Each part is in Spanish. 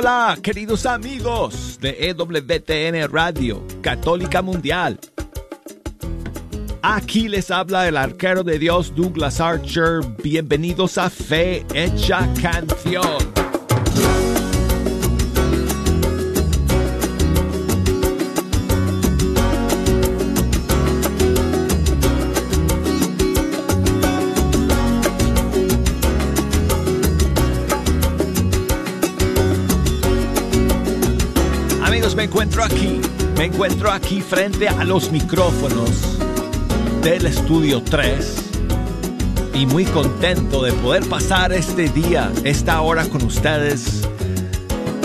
hola, queridos amigos de EWTN Radio, Católica Mundial. Aquí les habla el arquero de Dios Douglas Archer. Bienvenidos a Fe Hecha Canción. Me encuentro aquí frente a los micrófonos del estudio 3 y muy contento de poder pasar este día, esta hora con ustedes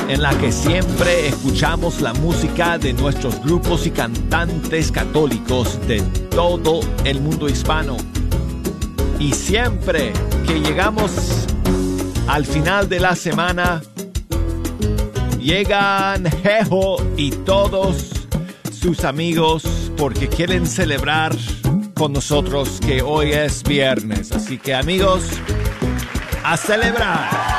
en la que siempre escuchamos la música de nuestros grupos y cantantes católicos de todo el mundo hispano. Y siempre que llegamos al final de la semana, Llegan Jejo y todos sus amigos porque quieren celebrar con nosotros que hoy es viernes. Así que amigos, a celebrar.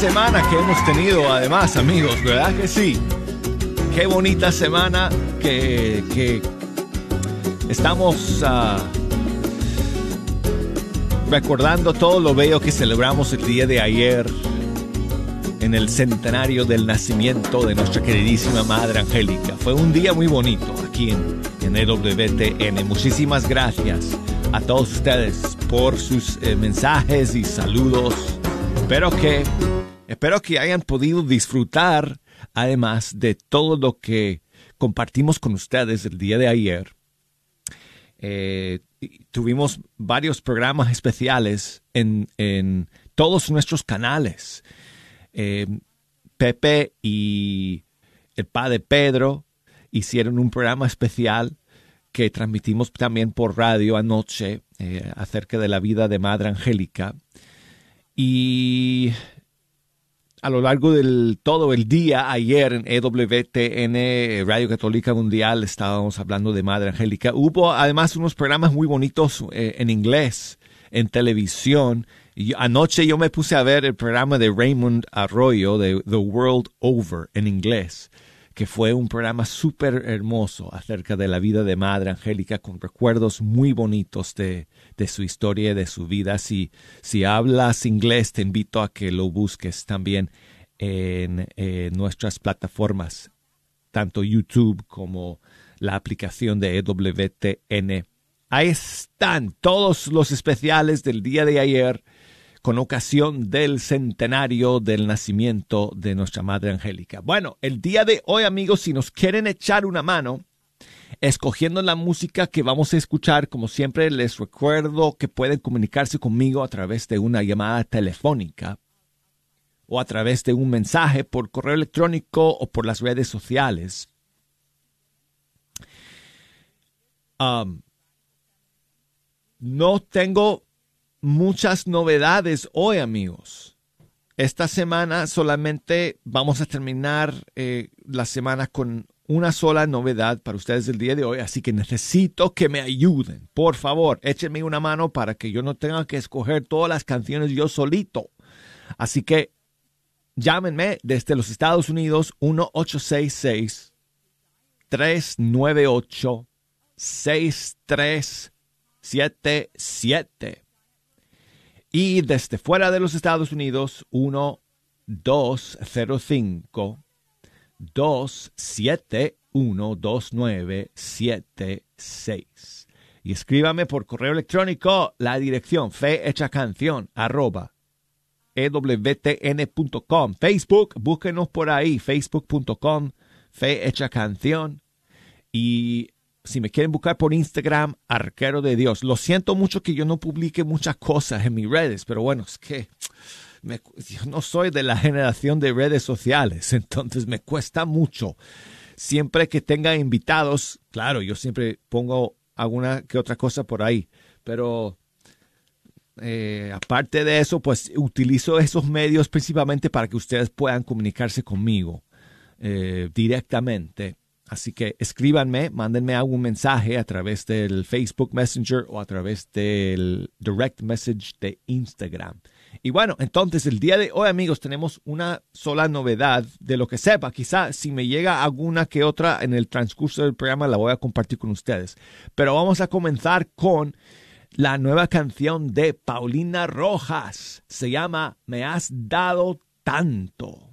Semana que hemos tenido, además, amigos, ¿verdad que sí? Qué bonita semana que, estamos ah, recordando todo lo bello que celebramos el día de ayer en el centenario del nacimiento de nuestra queridísima Madre Angélica. Fue un día muy bonito aquí en, en EWTN. Muchísimas gracias a todos ustedes por sus eh, mensajes y saludos. Espero que Espero que hayan podido disfrutar, además de todo lo que compartimos con ustedes el día de ayer. Eh, tuvimos varios programas especiales en, todos nuestros canales. Eh, Pepe y el padre Pedro hicieron un programa especial que transmitimos también por radio anoche eh, acerca de la vida de Madre Angélica. Y a lo largo del todo el día ayer en EWTN, Radio Católica Mundial, estábamos hablando de Madre Angélica. Hubo además unos programas muy bonitos eh, en inglés, en televisión. Y anoche yo me puse a ver el programa de Raymond Arroyo de The World Over en inglés que fue un programa súper hermoso acerca de la vida de Madre Angélica, con recuerdos muy bonitos de, de su historia y de su vida. Si, si hablas inglés, te invito a que lo busques también en, nuestras plataformas, tanto YouTube como la aplicación de EWTN. Ahí están todos los especiales del día de ayer con ocasión del centenario del nacimiento de nuestra Madre Angélica. Bueno, el día de hoy, amigos, si nos quieren echar una mano, escogiendo la música que vamos a escuchar, como siempre les recuerdo que pueden comunicarse conmigo a través de una llamada telefónica o a través de un mensaje por correo electrónico o por las redes sociales. No tengo muchas novedades hoy, amigos. Esta semana solamente vamos a terminar eh, la semana con una sola novedad para ustedes el día de hoy, así que necesito que me ayuden. Por favor, échenme una mano para que yo no tenga que escoger todas las canciones yo solito. Así que llámenme desde los Estados Unidos 1866 398 6377 y desde fuera de los Estados Unidos, 1-205 271 2976 Y escríbame por correo electrónico la dirección fe hecha canción arroba ewtn.com. Facebook, búsquenos por ahí, facebook.com, fe hecha canción. Y si me quieren buscar por Instagram, Arquero de Dios. Lo siento mucho que yo no publique muchas cosas en mis redes, pero bueno, es que yo no soy de la generación de redes sociales, entonces me cuesta mucho. Siempre que tenga invitados, claro, yo siempre pongo alguna que otra cosa por ahí, pero eh, aparte de eso, pues utilizo esos medios principalmente para que ustedes puedan comunicarse conmigo eh, directamente. Así que escríbanme, mándenme algún mensaje a través del Facebook Messenger o a través del Direct Message de Instagram. Y bueno, entonces el día de hoy, amigos, tenemos una sola novedad de lo que sepa. Quizá si me llega alguna que otra en el transcurso del programa la voy a compartir con ustedes. Pero vamos a comenzar con la nueva canción de Paulina Rojas. Se llama Me has dado tanto.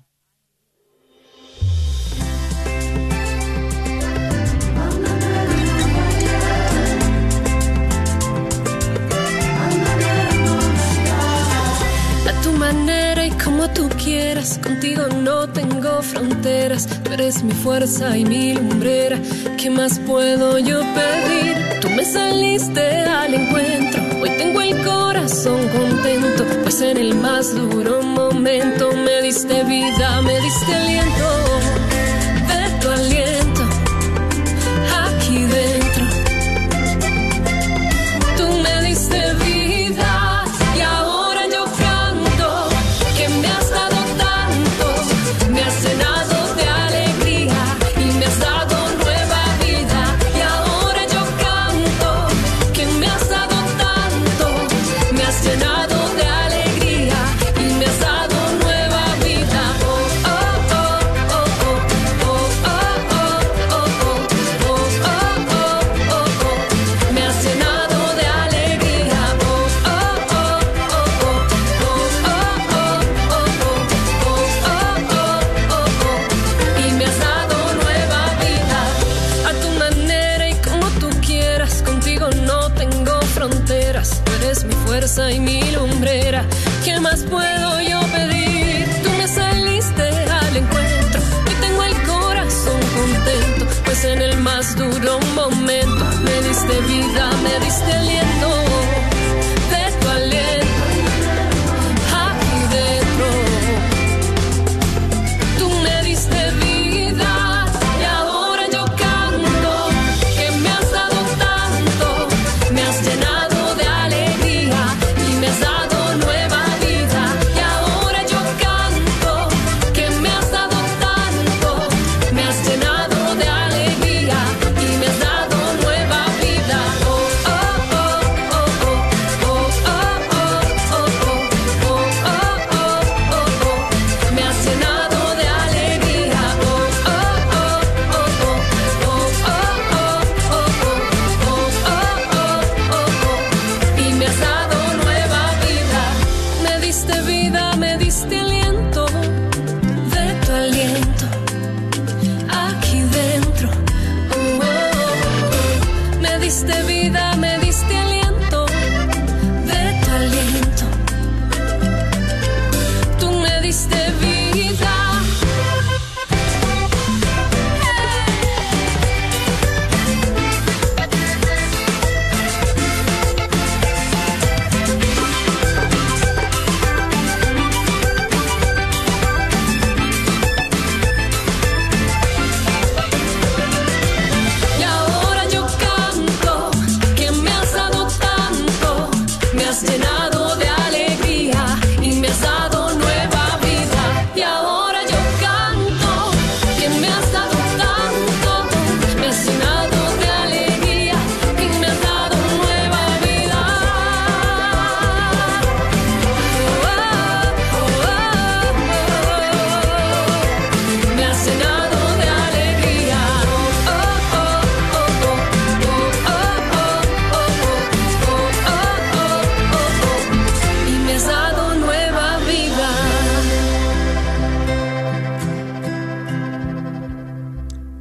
Tú quieras, contigo no tengo fronteras. Tú eres mi fuerza y mi lumbrera. ¿Qué más puedo yo pedir? Tú me saliste al encuentro, hoy tengo el corazón contento, pues en el más duro momento me diste vida, me diste aliento,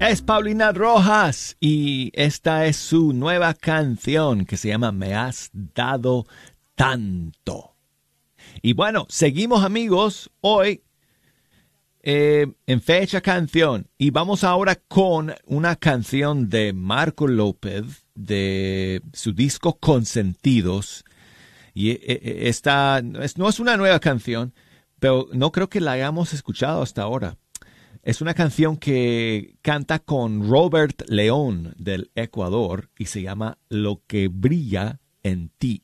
Es Paulina Rojas y esta es su nueva canción que se llama Me has dado tanto. Y bueno, seguimos amigos hoy eh, en fecha canción y vamos ahora con una canción de Marco López de su disco Consentidos. Y eh, eh, esta no es, no es una nueva canción, pero no creo que la hayamos escuchado hasta ahora. Es una canción que canta con Robert León del Ecuador y se llama Lo que brilla en ti.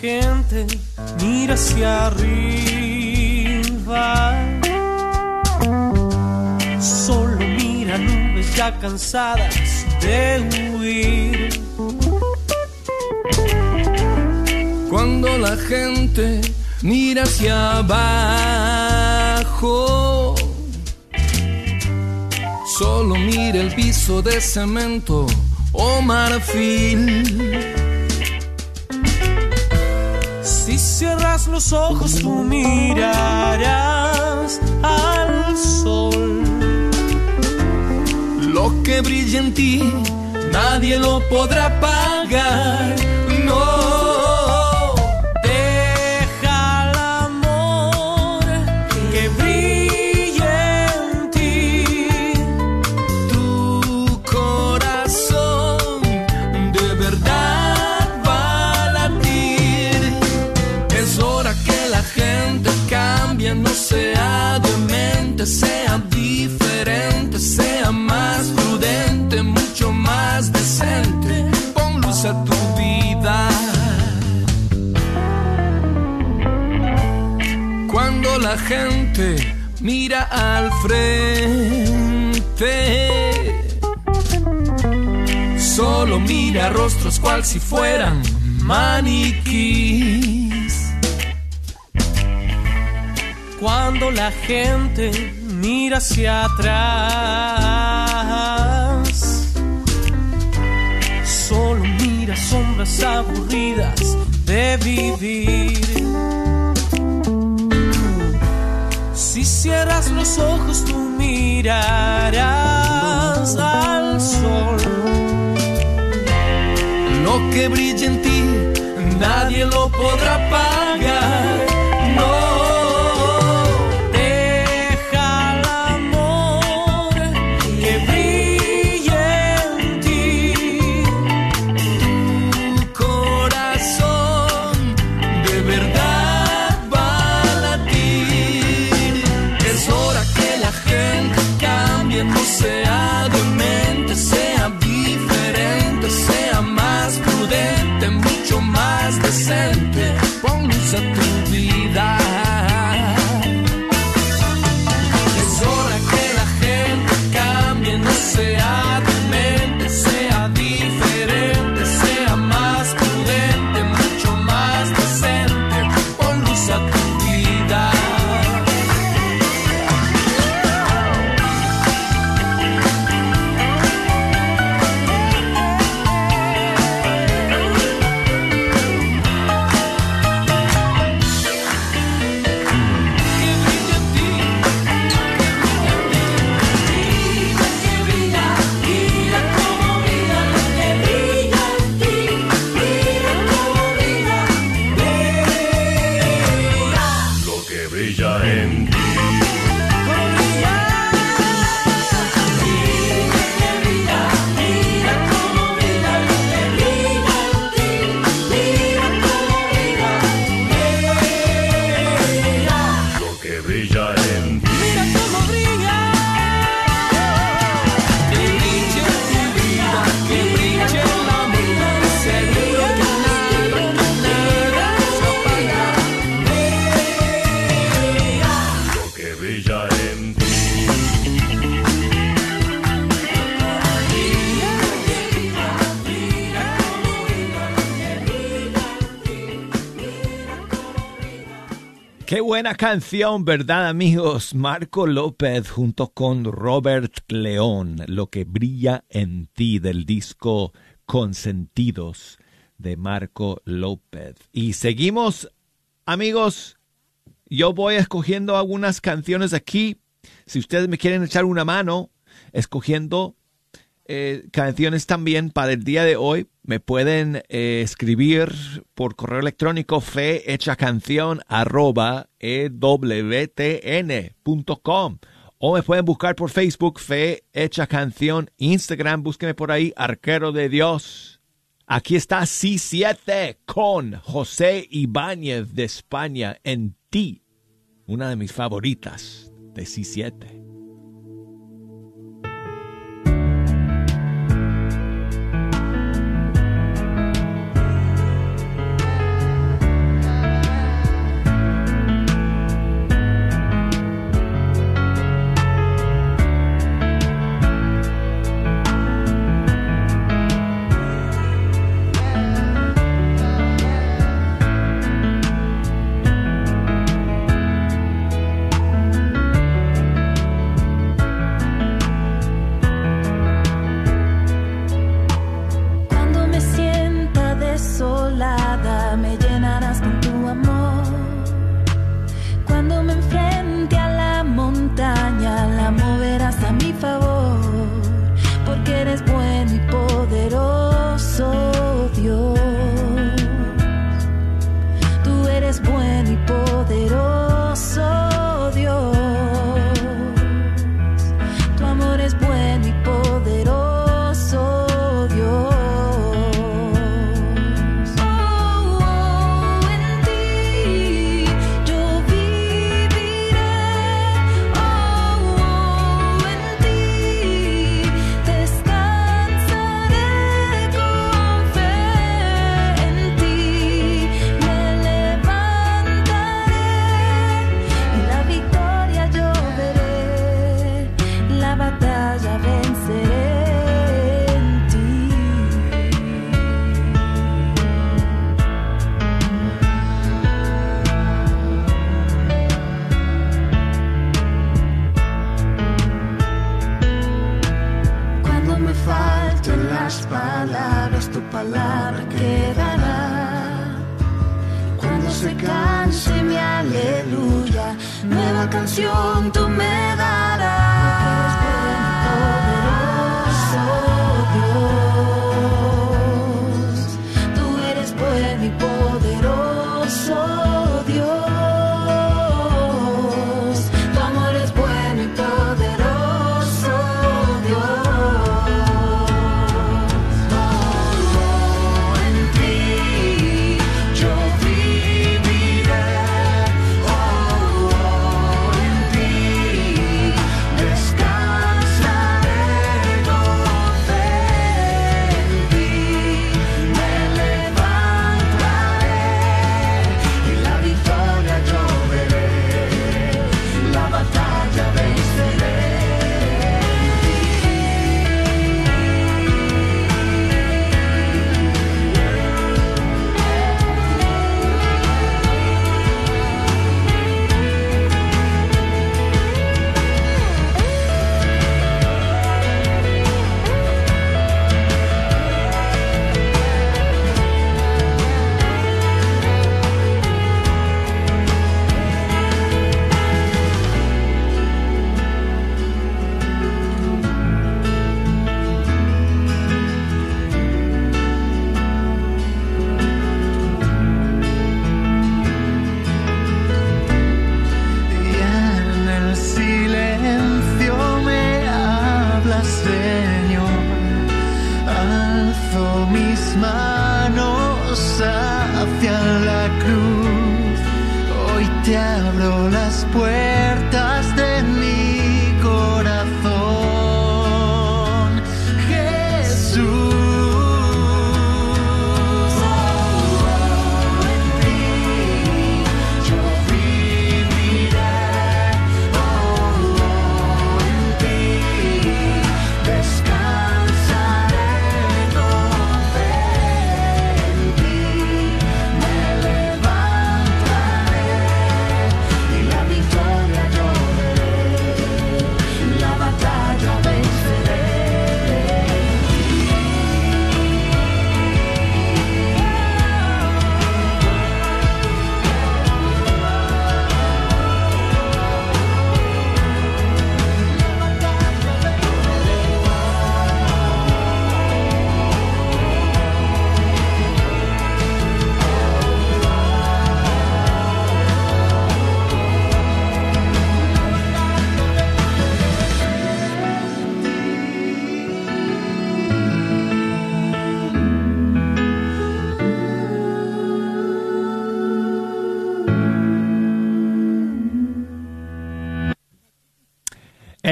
Gente mira hacia arriba, solo mira nubes ya cansadas de huir. Cuando la gente mira hacia abajo, solo mira el piso de cemento o marfil. Si cierras los ojos tú mirarás al sol. Lo que brilla en ti, nadie lo podrá apagar. Frente, solo mira rostros cual si fueran maniquís. Cuando la gente mira hacia atrás, solo mira sombras aburridas de vivir. Cierras los ojos, tú mirarás al sol. Lo que brilla en ti, nadie lo podrá apagar. Canción, ¿verdad amigos? Marco López junto con Robert León, Lo que brilla en ti del disco Consentidos de Marco López. Y seguimos, amigos, yo voy escogiendo algunas canciones aquí. Si ustedes me quieren echar una mano, escogiendo eh, canciones también para el día de hoy, me pueden eh, escribir por correo electrónico fe hecha canción arroba o me pueden buscar por Facebook fe hecha canción, Instagram, búsquenme por ahí, arquero de Dios. Aquí está C7 con José Ibáñez de España en ti, una de mis favoritas de C7.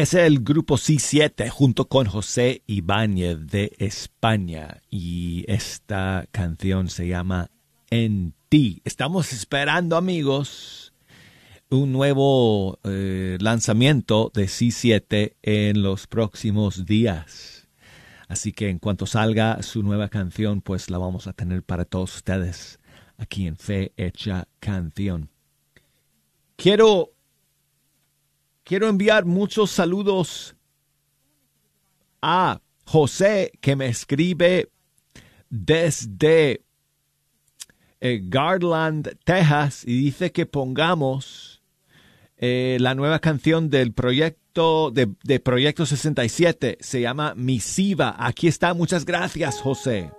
Es el grupo C7 junto con José Ibáñez de España y esta canción se llama En ti. Estamos esperando amigos un nuevo eh, lanzamiento de C7 en los próximos días. Así que en cuanto salga su nueva canción, pues la vamos a tener para todos ustedes aquí en Fe Hecha Canción. Quiero Quiero enviar muchos saludos a José que me escribe desde eh, Garland, Texas, y dice que pongamos eh, la nueva canción del proyecto de, de Proyecto 67. Se llama Misiva. Aquí está. Muchas gracias, José.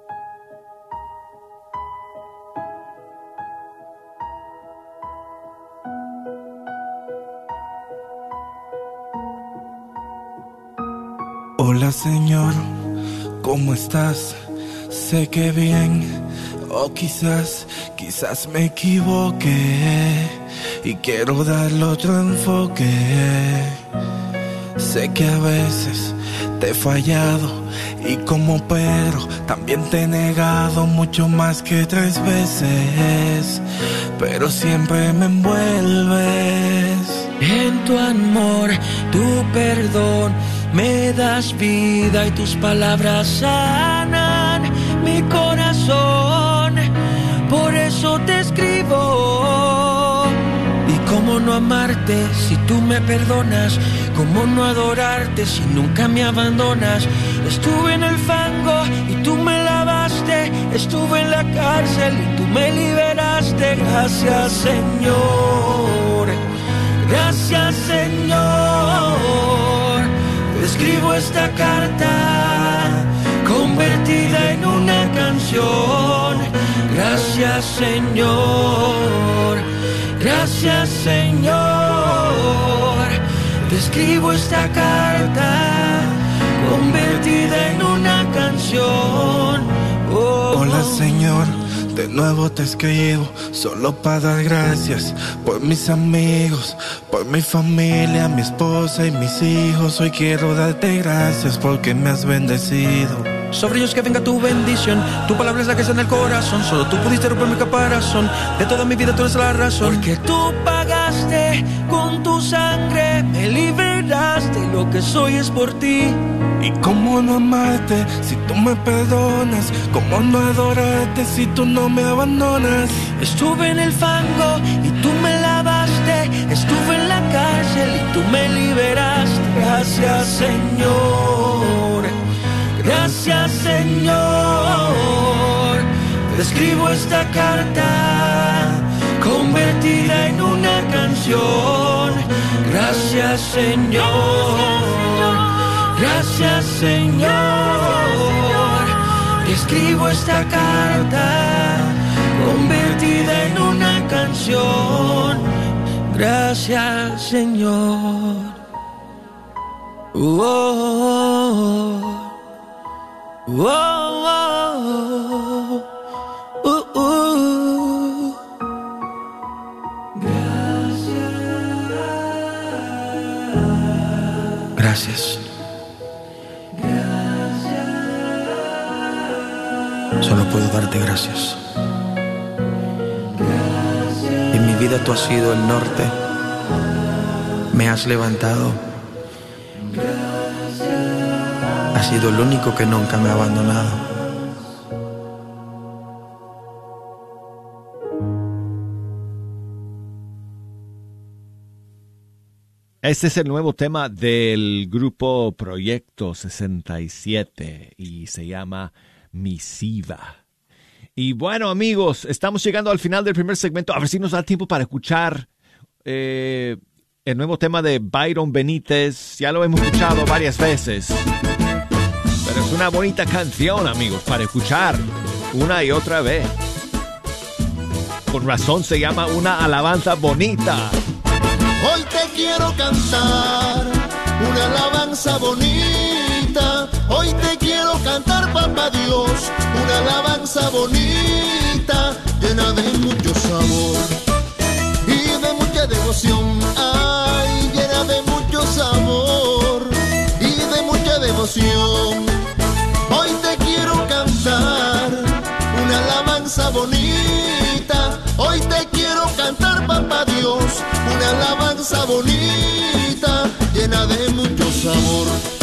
Señor, ¿cómo estás? Sé que bien, o quizás, quizás me equivoqué y quiero darle otro enfoque. Sé que a veces te he fallado y como Pedro también te he negado mucho más que tres veces, pero siempre me envuelves En tu amor, tu perdón, me das vida y tus palabras sanan mi corazón. Por eso te escribo. ¿Y cómo no amarte si tú me perdonas? ¿Cómo no adorarte si nunca me abandonas? Estuve en el fango y tú me lavaste. Estuve en la cárcel y tú me liberaste. Gracias, Señor. Gracias, Señor. Escribo esta carta convertida en una canción. Gracias, Señor. Gracias, Señor. Te escribo esta carta convertida en una canción. Oh. Hola Señor, de nuevo te escribo, solo para dar gracias por mis amigos, por mi familia, mi esposa y mis hijos. Hoy quiero darte gracias porque me has bendecido. Sobre ellos que venga tu bendición. Tu palabra es la que está en el corazón. Solo tú pudiste romper mi caparazón. De toda mi vida tú eres la razón. Porque tú pagaste con tu sangre. Me liberaste. Lo que soy es por ti. ¿Y cómo no amarte si tú me perdonas? ¿Cómo no adorarte si tú no me abandonas? Estuve en el fango y tú me lavaste. Estuve en la cárcel y tú me liberaste. Gracias, Señor. Gracias, Señor. Te escribo esta carta convertida en una canción. Gracias, Señor. Gracias, Señor. Escribo esta carta convertida en una canción. Gracias, Señor. Oh, oh, oh, oh, oh. Gracias. Puedo darte gracias. En mi vida tú has sido el norte. Me has levantado. Has sido el único que nunca me ha abandonado. Este es el nuevo tema del grupo Proyecto 67 y se llama Misiva. Y bueno amigos, estamos llegando al final del primer segmento. A ver si nos da tiempo para escuchar eh, el nuevo tema de Byron Benítez. Ya lo hemos escuchado varias veces. Pero es una bonita canción amigos para escuchar una y otra vez. Con razón se llama una alabanza bonita. Hoy te quiero cantar una alabanza bonita. Hoy te quiero cantar, papá Dios, una alabanza bonita, llena de mucho sabor y de mucha devoción. Ay, llena de mucho sabor y de mucha devoción. Hoy te quiero cantar una alabanza bonita. Hoy te quiero cantar, papá Dios, una alabanza bonita, llena de mucho sabor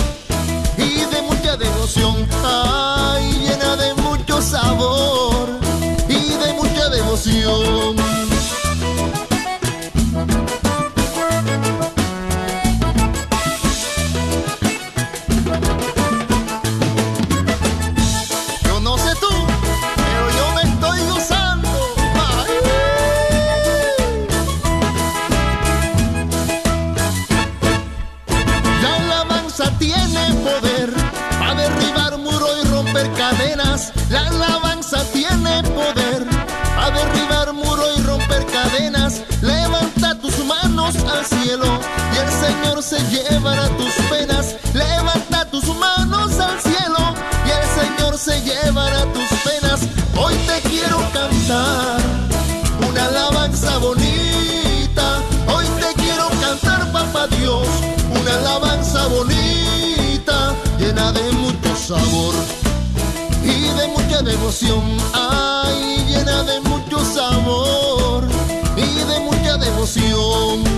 tus penas. Levanta tus manos al cielo y el Señor se llevará tus penas. Hoy te quiero cantar una alabanza bonita. Hoy te quiero cantar, papá Dios, una alabanza bonita, llena de mucho sabor y de mucha devoción. Ay, llena de mucho sabor y de mucha devoción.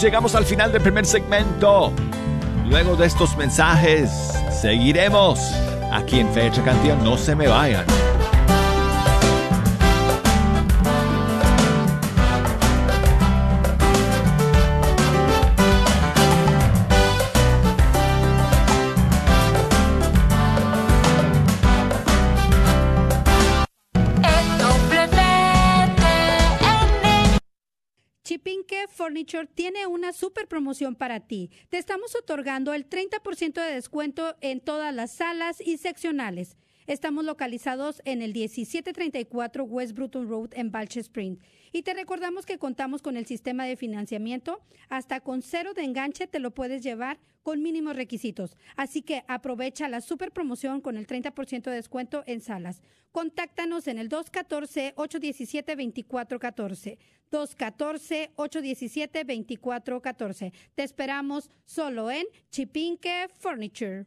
Amigos, llegamos al final del primer segmento. Luego de estos mensajes, seguiremos aquí en Fecha Canción. No se me vayan. Chipinque Furniture tiene super promoción para ti. Te estamos otorgando el 30% de descuento en todas las salas y seccionales. Estamos localizados en el 1734 West Bruton Road en Balch Spring. Y te recordamos que contamos con el sistema de financiamiento. Hasta con cero de enganche te lo puedes llevar con mínimos requisitos. Así que aprovecha la super promoción con el 30% de descuento en salas. Contáctanos en el 214-817-2414. 214-817-2414. Te esperamos solo en Chipinque Furniture.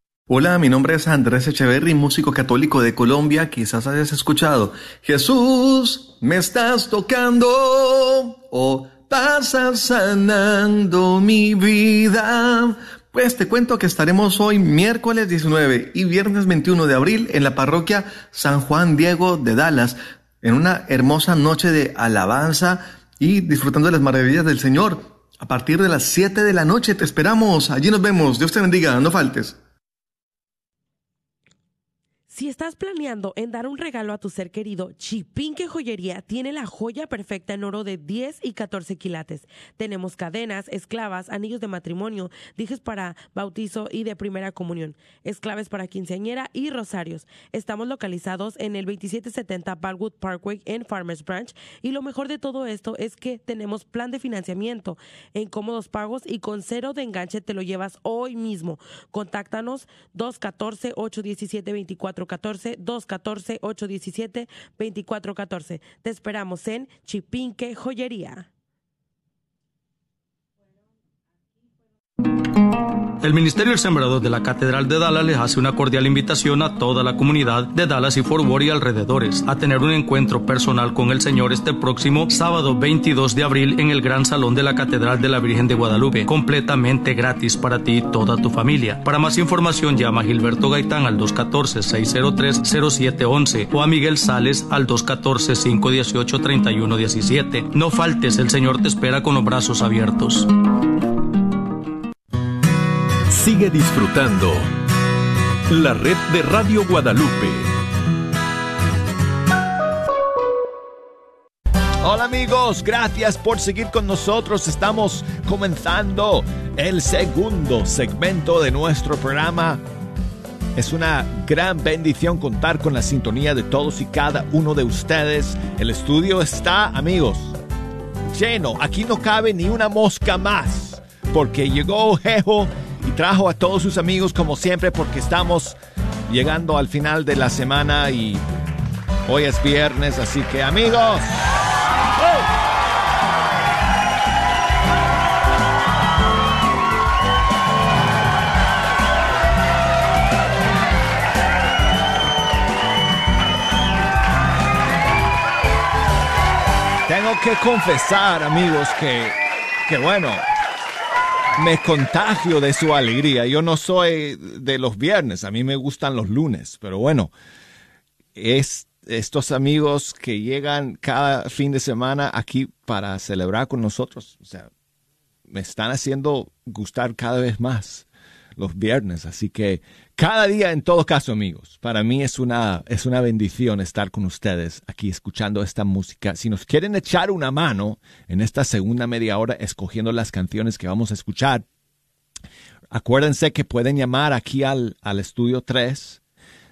Hola, mi nombre es Andrés Echeverry, músico católico de Colombia. Quizás hayas escuchado, Jesús, me estás tocando o pasas sanando mi vida. Pues te cuento que estaremos hoy miércoles 19 y viernes 21 de abril en la parroquia San Juan Diego de Dallas, en una hermosa noche de alabanza y disfrutando de las maravillas del Señor. A partir de las 7 de la noche te esperamos. Allí nos vemos. Dios te bendiga. No faltes. Si estás planeando en dar un regalo a tu ser querido, Chipinque Joyería tiene la joya perfecta en oro de 10 y 14 quilates. Tenemos cadenas, esclavas, anillos de matrimonio, dijes para bautizo y de primera comunión, esclaves para quinceañera y rosarios. Estamos localizados en el 2770 Balwood Parkway en Farmers Branch y lo mejor de todo esto es que tenemos plan de financiamiento en cómodos pagos y con cero de enganche te lo llevas hoy mismo. Contáctanos 214 817 24 214-817-2414. Te esperamos en Chipinque Joyería. El Ministerio El Sembrador de la Catedral de Dallas les hace una cordial invitación a toda la comunidad de Dallas y Fort Worth y alrededores a tener un encuentro personal con el Señor este próximo sábado 22 de abril en el Gran Salón de la Catedral de la Virgen de Guadalupe, completamente gratis para ti y toda tu familia. Para más información llama a Gilberto Gaitán al 214-603-0711 o a Miguel Sales al 214-518-3117. No faltes, el Señor te espera con los brazos abiertos. Disfrutando la red de Radio Guadalupe. Hola amigos, gracias por seguir con nosotros. Estamos comenzando el segundo segmento de nuestro programa. Es una gran bendición contar con la sintonía de todos y cada uno de ustedes. El estudio está, amigos, lleno. Aquí no cabe ni una mosca más, porque llegó Jejo trajo a todos sus amigos como siempre porque estamos llegando al final de la semana y hoy es viernes, así que amigos. Tengo que confesar, amigos, que, que bueno, me contagio de su alegría. Yo no soy de los viernes, a mí me gustan los lunes, pero bueno, es estos amigos que llegan cada fin de semana aquí para celebrar con nosotros, o sea, me están haciendo gustar cada vez más los viernes, así que cada día en todo caso amigos, para mí es una, es una bendición estar con ustedes aquí escuchando esta música. Si nos quieren echar una mano en esta segunda media hora escogiendo las canciones que vamos a escuchar, acuérdense que pueden llamar aquí al, al estudio 3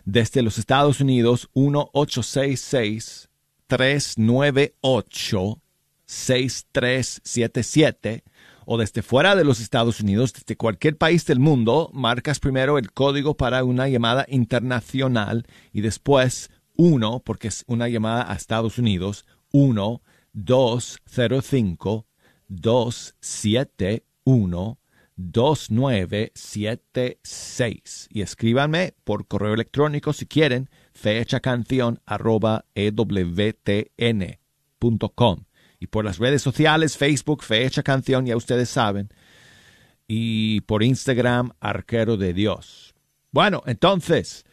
desde los Estados Unidos 1866 398 6377 o desde fuera de los Estados Unidos, desde cualquier país del mundo, marcas primero el código para una llamada internacional y después uno, porque es una llamada a Estados Unidos, 1 205 271 2976 y escríbanme por correo electrónico si quieren fecha canción arroba ewtn.com y por las redes sociales Facebook fecha canción ya ustedes saben y por Instagram arquero de Dios bueno entonces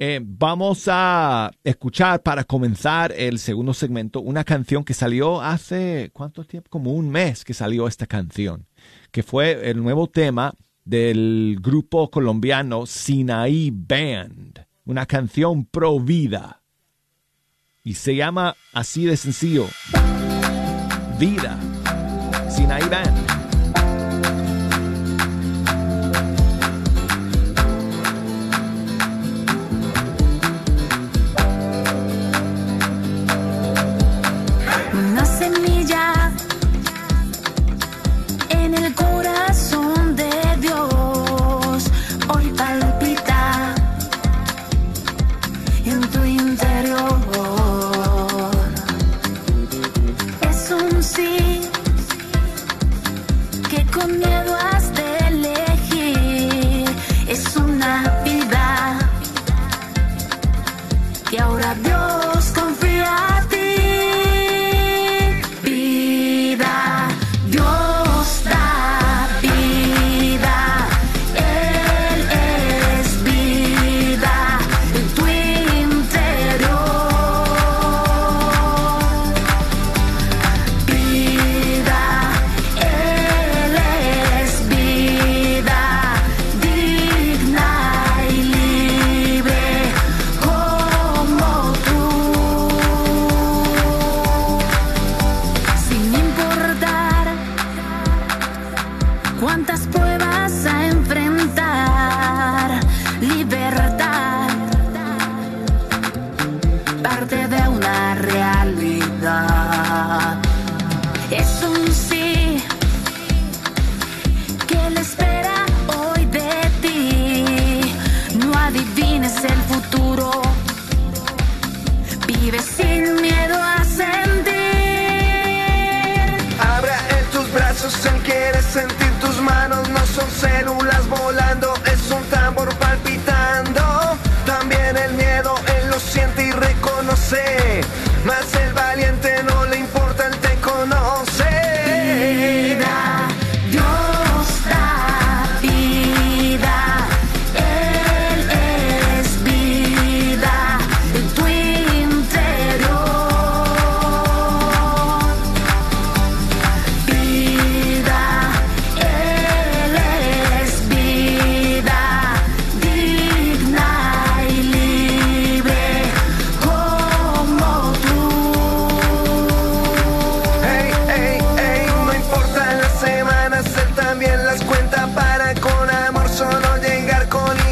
eh, vamos a escuchar para comenzar el segundo segmento una canción que salió hace cuánto tiempo como un mes que salió esta canción que fue el nuevo tema del grupo colombiano Sinaí Band, una canción pro vida. Y se llama así de sencillo, Vida, Sinaí Band.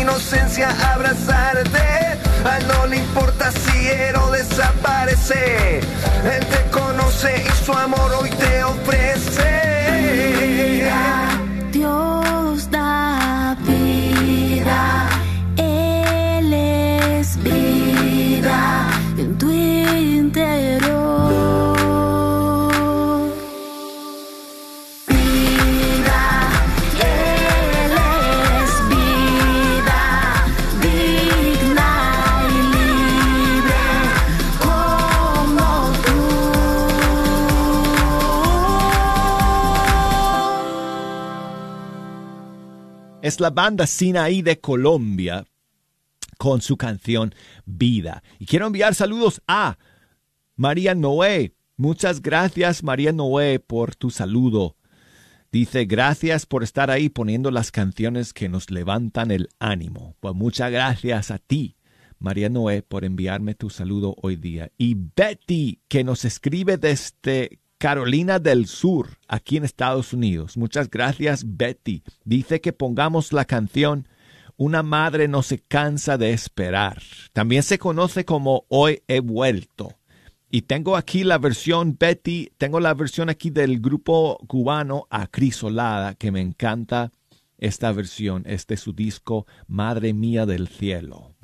Inocencia, abrazarte. A no le importa si Ero desaparece, él te conoce y su amor hoy te ofrece. La banda Sinaí de Colombia con su canción Vida. Y quiero enviar saludos a María Noé. Muchas gracias María Noé por tu saludo. Dice, gracias por estar ahí poniendo las canciones que nos levantan el ánimo. Pues muchas gracias a ti, María Noé, por enviarme tu saludo hoy día. Y Betty, que nos escribe desde Carolina del Sur, aquí en Estados Unidos. Muchas gracias, Betty. Dice que pongamos la canción Una madre no se cansa de esperar. También se conoce como Hoy he vuelto. Y tengo aquí la versión, Betty, tengo la versión aquí del grupo cubano Acrisolada, que me encanta esta versión. Este es su disco Madre Mía del Cielo.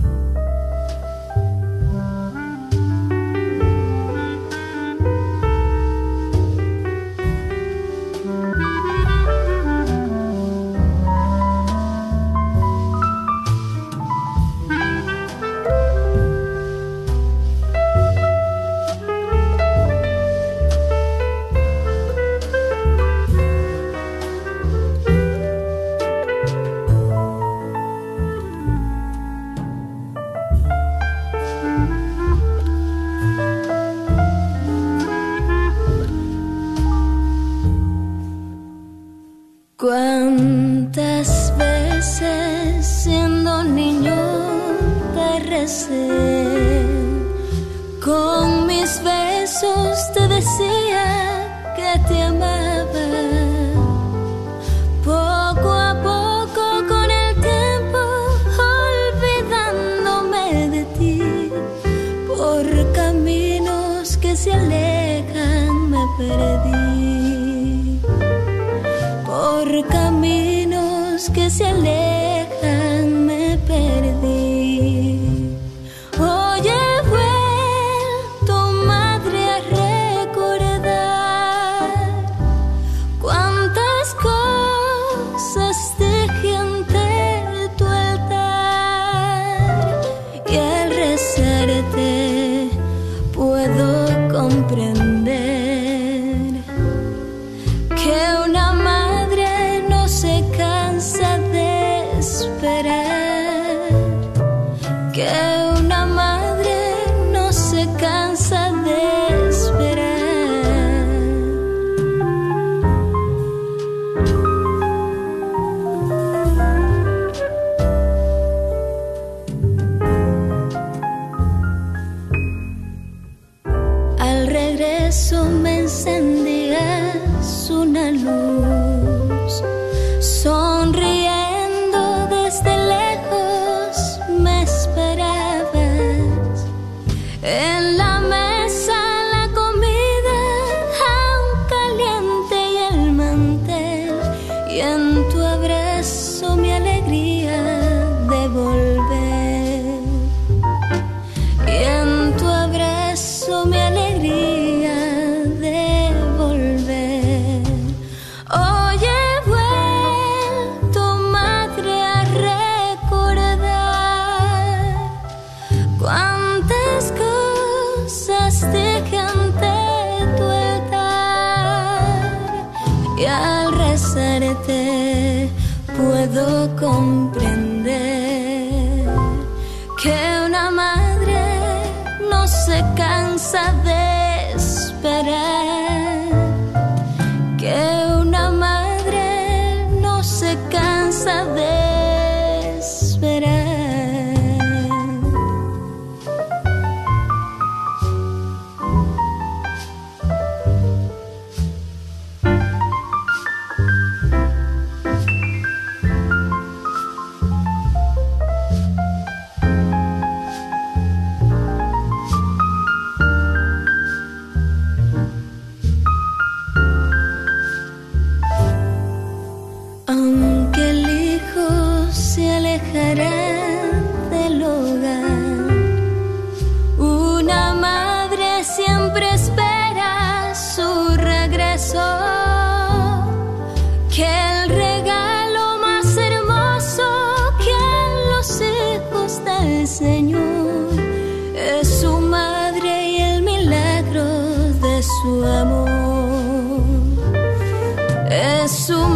Su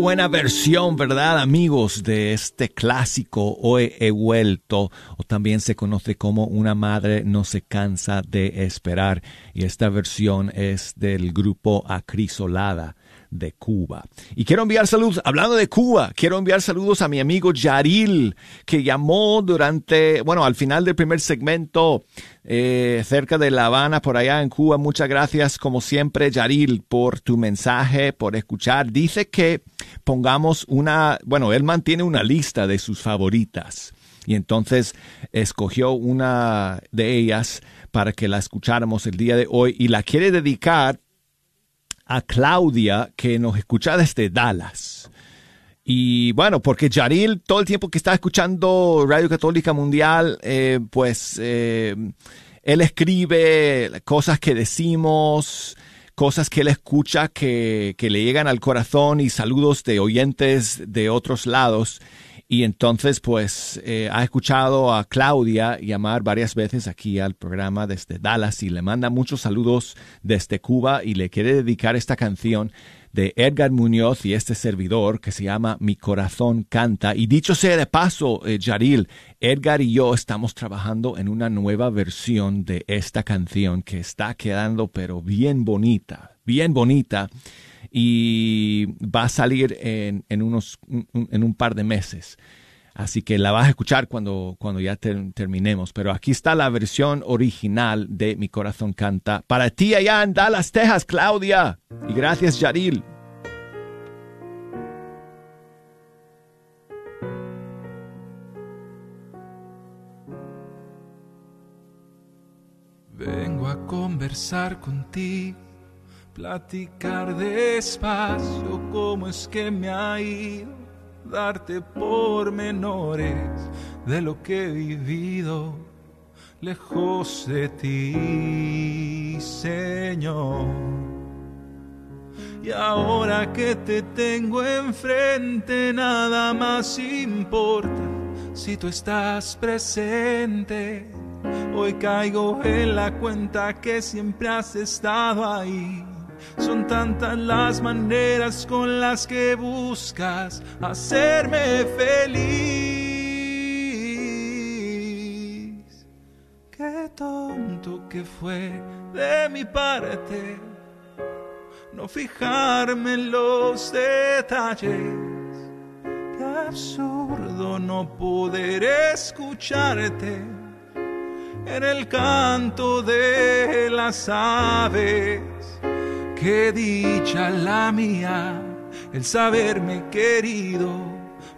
buena versión, ¿verdad, amigos? De este clásico Hoy he vuelto, o también se conoce como Una madre no se cansa de esperar. Y esta versión es del grupo Acrisolada de Cuba. Y quiero enviar saludos, hablando de Cuba, quiero enviar saludos a mi amigo Yaril, que llamó durante, bueno, al final del primer segmento, eh, cerca de La Habana, por allá en Cuba. Muchas gracias, como siempre, Yaril, por tu mensaje, por escuchar. Dice que pongamos una, bueno, él mantiene una lista de sus favoritas. Y entonces escogió una de ellas para que la escucháramos el día de hoy y la quiere dedicar a Claudia que nos escucha desde Dallas. Y bueno, porque Yaril todo el tiempo que está escuchando Radio Católica Mundial, eh, pues eh, él escribe cosas que decimos, cosas que él escucha que, que le llegan al corazón y saludos de oyentes de otros lados. Y entonces, pues, eh, ha escuchado a Claudia llamar varias veces aquí al programa desde Dallas y le manda muchos saludos desde Cuba y le quiere dedicar esta canción de Edgar Muñoz y este servidor que se llama Mi corazón canta. Y dicho sea de paso, eh, Yaril, Edgar y yo estamos trabajando en una nueva versión de esta canción que está quedando pero bien bonita, bien bonita y va a salir en, en unos, en un par de meses. Así que la vas a escuchar cuando, cuando ya terminemos. Pero aquí está la versión original de Mi Corazón Canta. Para ti allá en Dallas, Texas, Claudia. Y gracias, Yaril. Vengo a conversar contigo platicar despacio cómo es que me ha ido, darte pormenores de lo que he vivido lejos de ti, Señor. Y ahora que te tengo enfrente, nada más importa si tú estás presente. Hoy caigo en la cuenta que siempre has estado ahí son tantas las maneras con las que buscas hacerme feliz. Qué tonto que fue de mi parte no fijarme en los detalles. Qué absurdo no poder escucharte en el canto de las aves Qué dicha la mía el saberme querido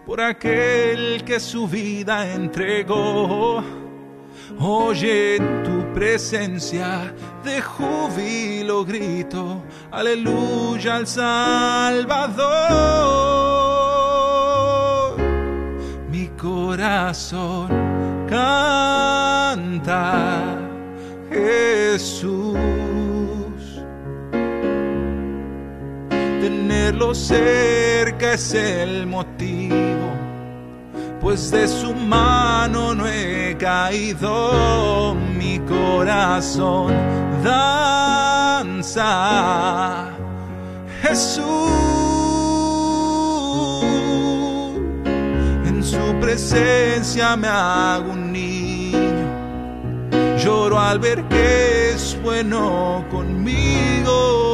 por aquel que su vida entregó. Hoy en tu presencia de júbilo grito, aleluya al Salvador. Mi corazón canta Jesús. Tenerlo cerca es el motivo, pues de su mano no he caído, mi corazón danza. Jesús, en su presencia me hago un niño, lloro al ver que es bueno conmigo.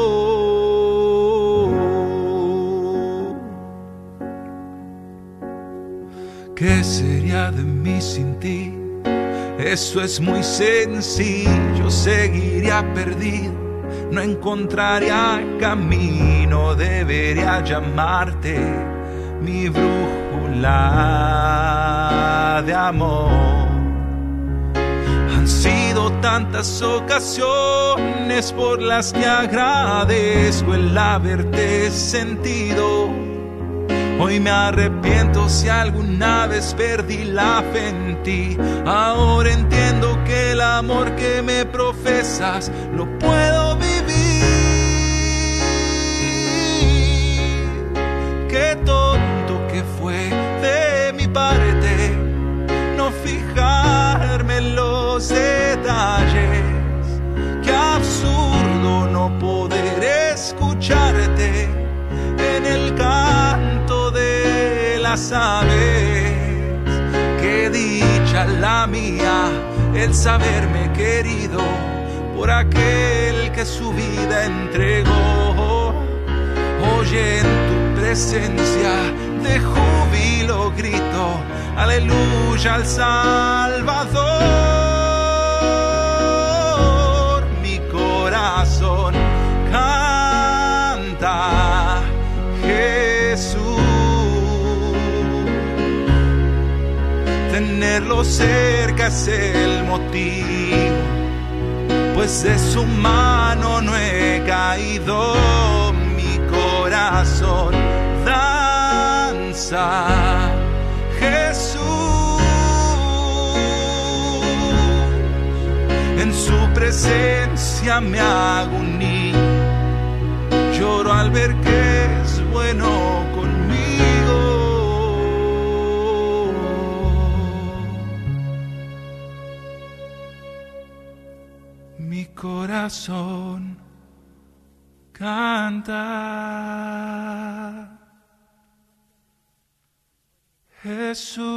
¿Qué sería de mí sin ti? Eso es muy sencillo, seguiría perdido, no encontraría camino, debería llamarte mi brújula de amor. Han sido tantas ocasiones por las que agradezco el haberte sentido Hoy me arrepiento si alguna vez perdí la fe en ti. Ahora entiendo que el amor que me profesas lo puedo vivir. Qué tonto que fue de mi parte no fijarme en los detalles. Qué absurdo no poder escucharte sabes. Qué dicha la mía el saberme querido por aquel que su vida entregó. Hoy en tu presencia de júbilo grito, aleluya al Salvador. Mi corazón Tenerlo cerca es el motivo, pues de su mano no he caído. Mi corazón danza. Jesús, en su presencia me hago un niño. Lloro al ver que es bueno corazón canta. Jesús.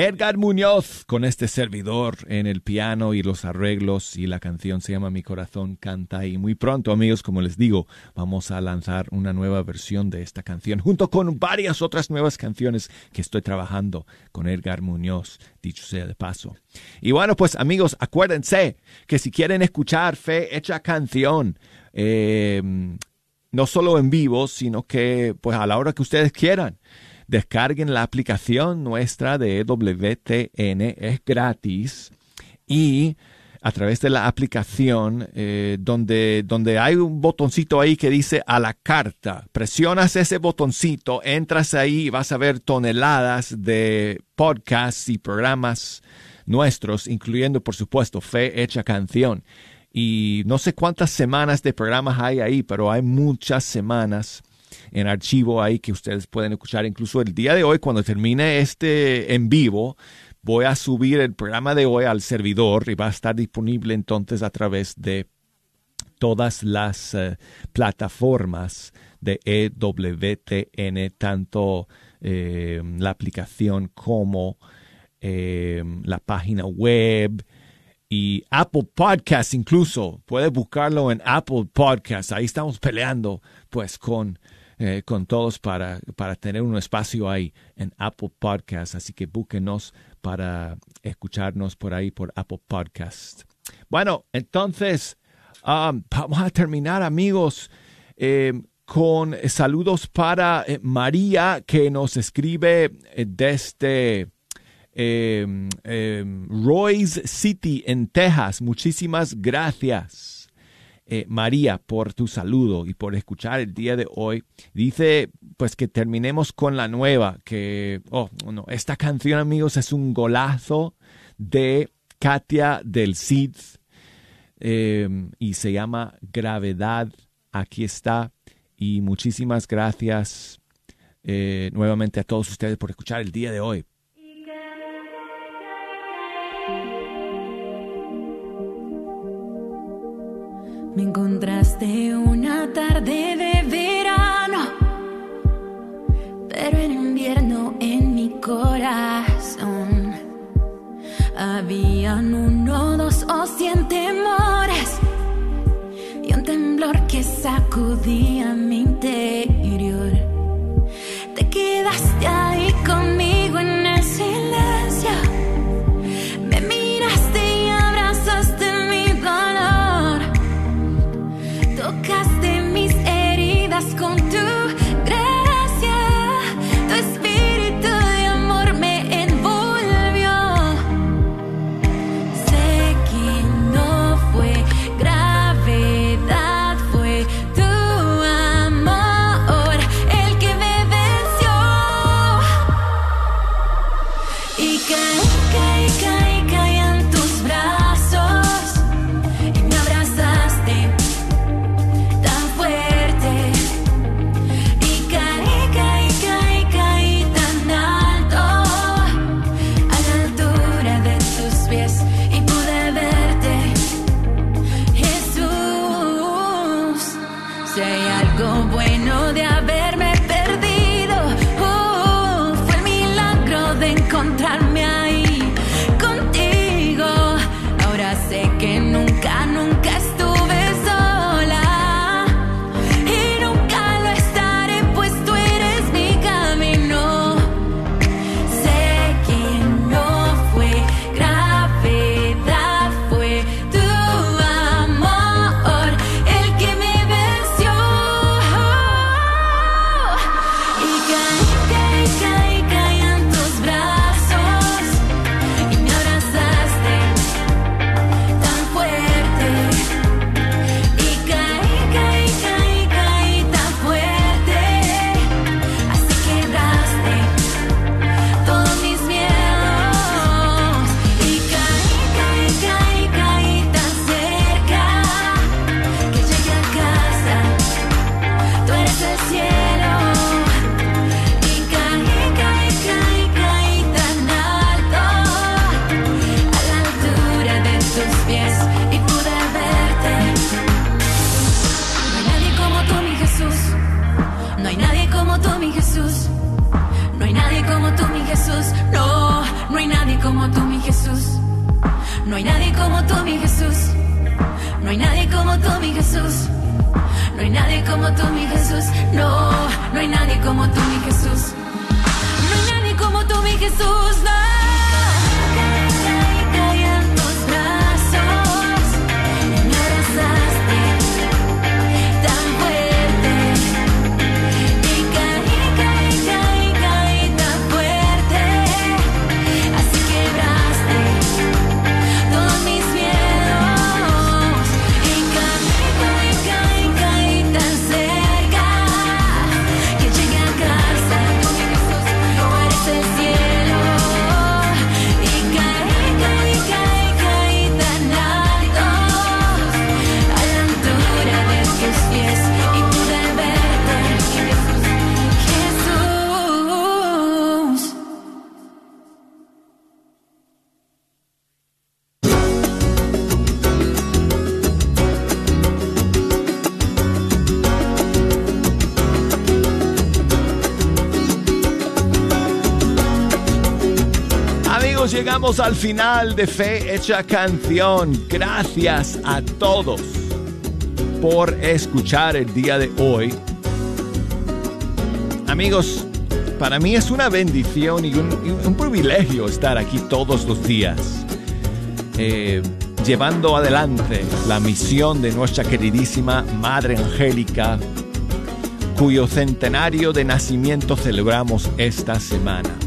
Edgar Muñoz con este servidor en el piano y los arreglos y la canción se llama Mi corazón canta y muy pronto amigos como les digo vamos a lanzar una nueva versión de esta canción junto con varias otras nuevas canciones que estoy trabajando con Edgar Muñoz dicho sea de paso. Y bueno pues amigos acuérdense que si quieren escuchar Fe Hecha Canción eh, no solo en vivo sino que pues a la hora que ustedes quieran descarguen la aplicación nuestra de WTN, es gratis y a través de la aplicación eh, donde, donde hay un botoncito ahí que dice a la carta, presionas ese botoncito, entras ahí y vas a ver toneladas de podcasts y programas nuestros, incluyendo por supuesto Fe Hecha Canción. Y no sé cuántas semanas de programas hay ahí, pero hay muchas semanas en archivo ahí que ustedes pueden escuchar. Incluso el día de hoy, cuando termine este en vivo, voy a subir el programa de hoy al servidor y va a estar disponible entonces a través de todas las eh, plataformas de EWTN, tanto eh, la aplicación como eh, la página web y Apple Podcasts incluso. Puedes buscarlo en Apple Podcasts. Ahí estamos peleando pues con eh, con todos para, para tener un espacio ahí en Apple Podcasts. Así que búsquenos para escucharnos por ahí por Apple Podcasts. Bueno, entonces um, vamos a terminar, amigos, eh, con saludos para eh, María que nos escribe eh, desde eh, eh, Royce City en Texas. Muchísimas gracias eh, María, por tu saludo y por escuchar el día de hoy. Dice, pues que terminemos con la nueva, que, oh, no, esta canción, amigos, es un golazo de Katia del Cid eh, y se llama Gravedad. Aquí está. Y muchísimas gracias eh, nuevamente a todos ustedes por escuchar el día de hoy. Me encontraste una tarde de verano, pero en invierno en mi corazón habían uno, dos o cien temores y un temblor que sacudía mi interior. Te quedaste ahí heridas con al final de Fe Hecha Canción. Gracias a todos por escuchar el día de hoy. Amigos, para mí es una bendición y un, y un privilegio estar aquí todos los días, eh, llevando adelante la misión de nuestra queridísima Madre Angélica, cuyo centenario de nacimiento celebramos esta semana.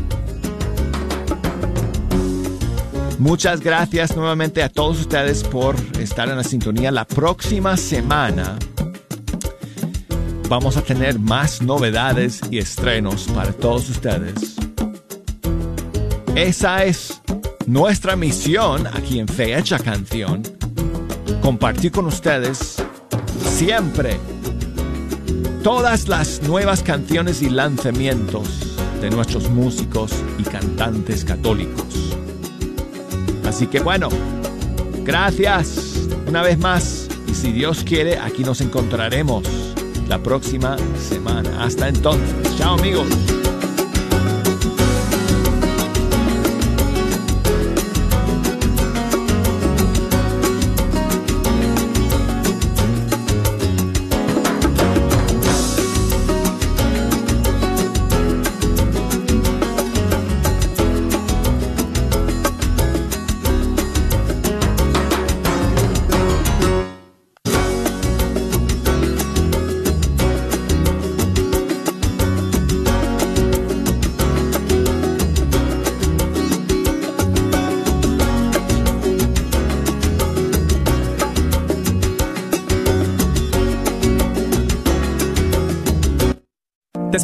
Muchas gracias nuevamente a todos ustedes por estar en la sintonía. La próxima semana vamos a tener más novedades y estrenos para todos ustedes. Esa es nuestra misión aquí en Fe Hecha Canción. Compartir con ustedes siempre todas las nuevas canciones y lanzamientos de nuestros músicos y cantantes católicos. Así que bueno, gracias una vez más y si Dios quiere, aquí nos encontraremos la próxima semana. Hasta entonces, chao amigos.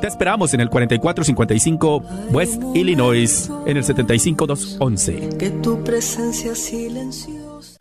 Te esperamos en el 4455 West Illinois, en el 75211. Que tu presencia silenciosa.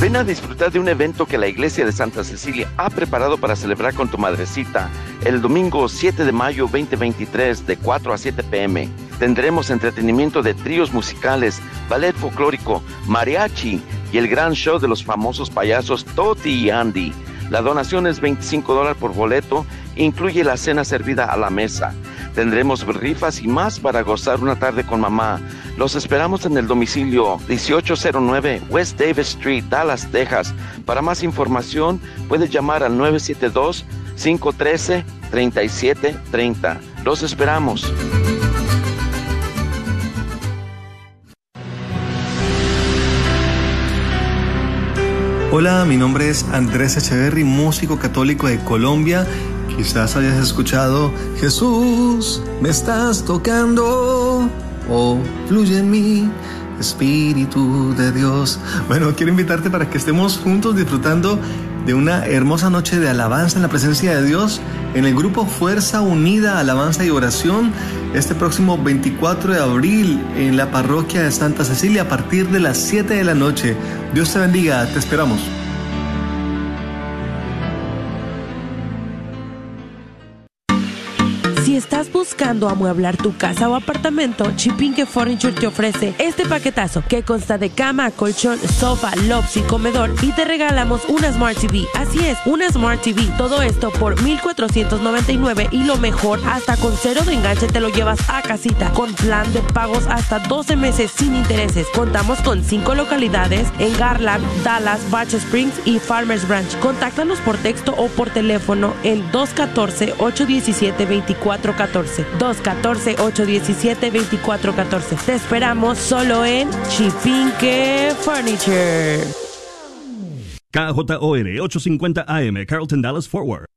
Ven a disfrutar de un evento que la Iglesia de Santa Cecilia ha preparado para celebrar con tu madrecita el domingo 7 de mayo 2023 de 4 a 7 pm. Tendremos entretenimiento de tríos musicales, ballet folclórico, mariachi y el gran show de los famosos payasos Toti y Andy. La donación es 25 dólares por boleto, incluye la cena servida a la mesa. Tendremos rifas y más para gozar una tarde con mamá. Los esperamos en el domicilio 1809 West Davis Street, Dallas, Texas. Para más información, puedes llamar al 972-513-3730. Los esperamos. Hola, mi nombre es Andrés Echeverry, músico católico de Colombia. Quizás hayas escuchado Jesús, me estás tocando. Oh, fluye en mí, Espíritu de Dios. Bueno, quiero invitarte para que estemos juntos disfrutando de una hermosa noche de alabanza en la presencia de Dios en el grupo Fuerza Unida, Alabanza y Oración este próximo 24 de abril en la parroquia de Santa Cecilia a partir de las 7 de la noche. Dios te bendiga, te esperamos. Buscando amueblar tu casa o apartamento, Chipinque Furniture te ofrece este paquetazo que consta de cama, colchón, sofá, lobs y comedor y te regalamos una Smart TV. Así es, una Smart TV. Todo esto por 1499 y lo mejor, hasta con cero de enganche te lo llevas a casita con plan de pagos hasta 12 meses sin intereses. Contamos con 5 localidades en Garland, Dallas, Batch Springs y Farmers Branch. Contáctanos por texto o por teléfono en 214 817 24 2414. 214-817-2414. Te esperamos solo en Chipinque Furniture. KJOR 850 AM, Carlton Dallas Forward.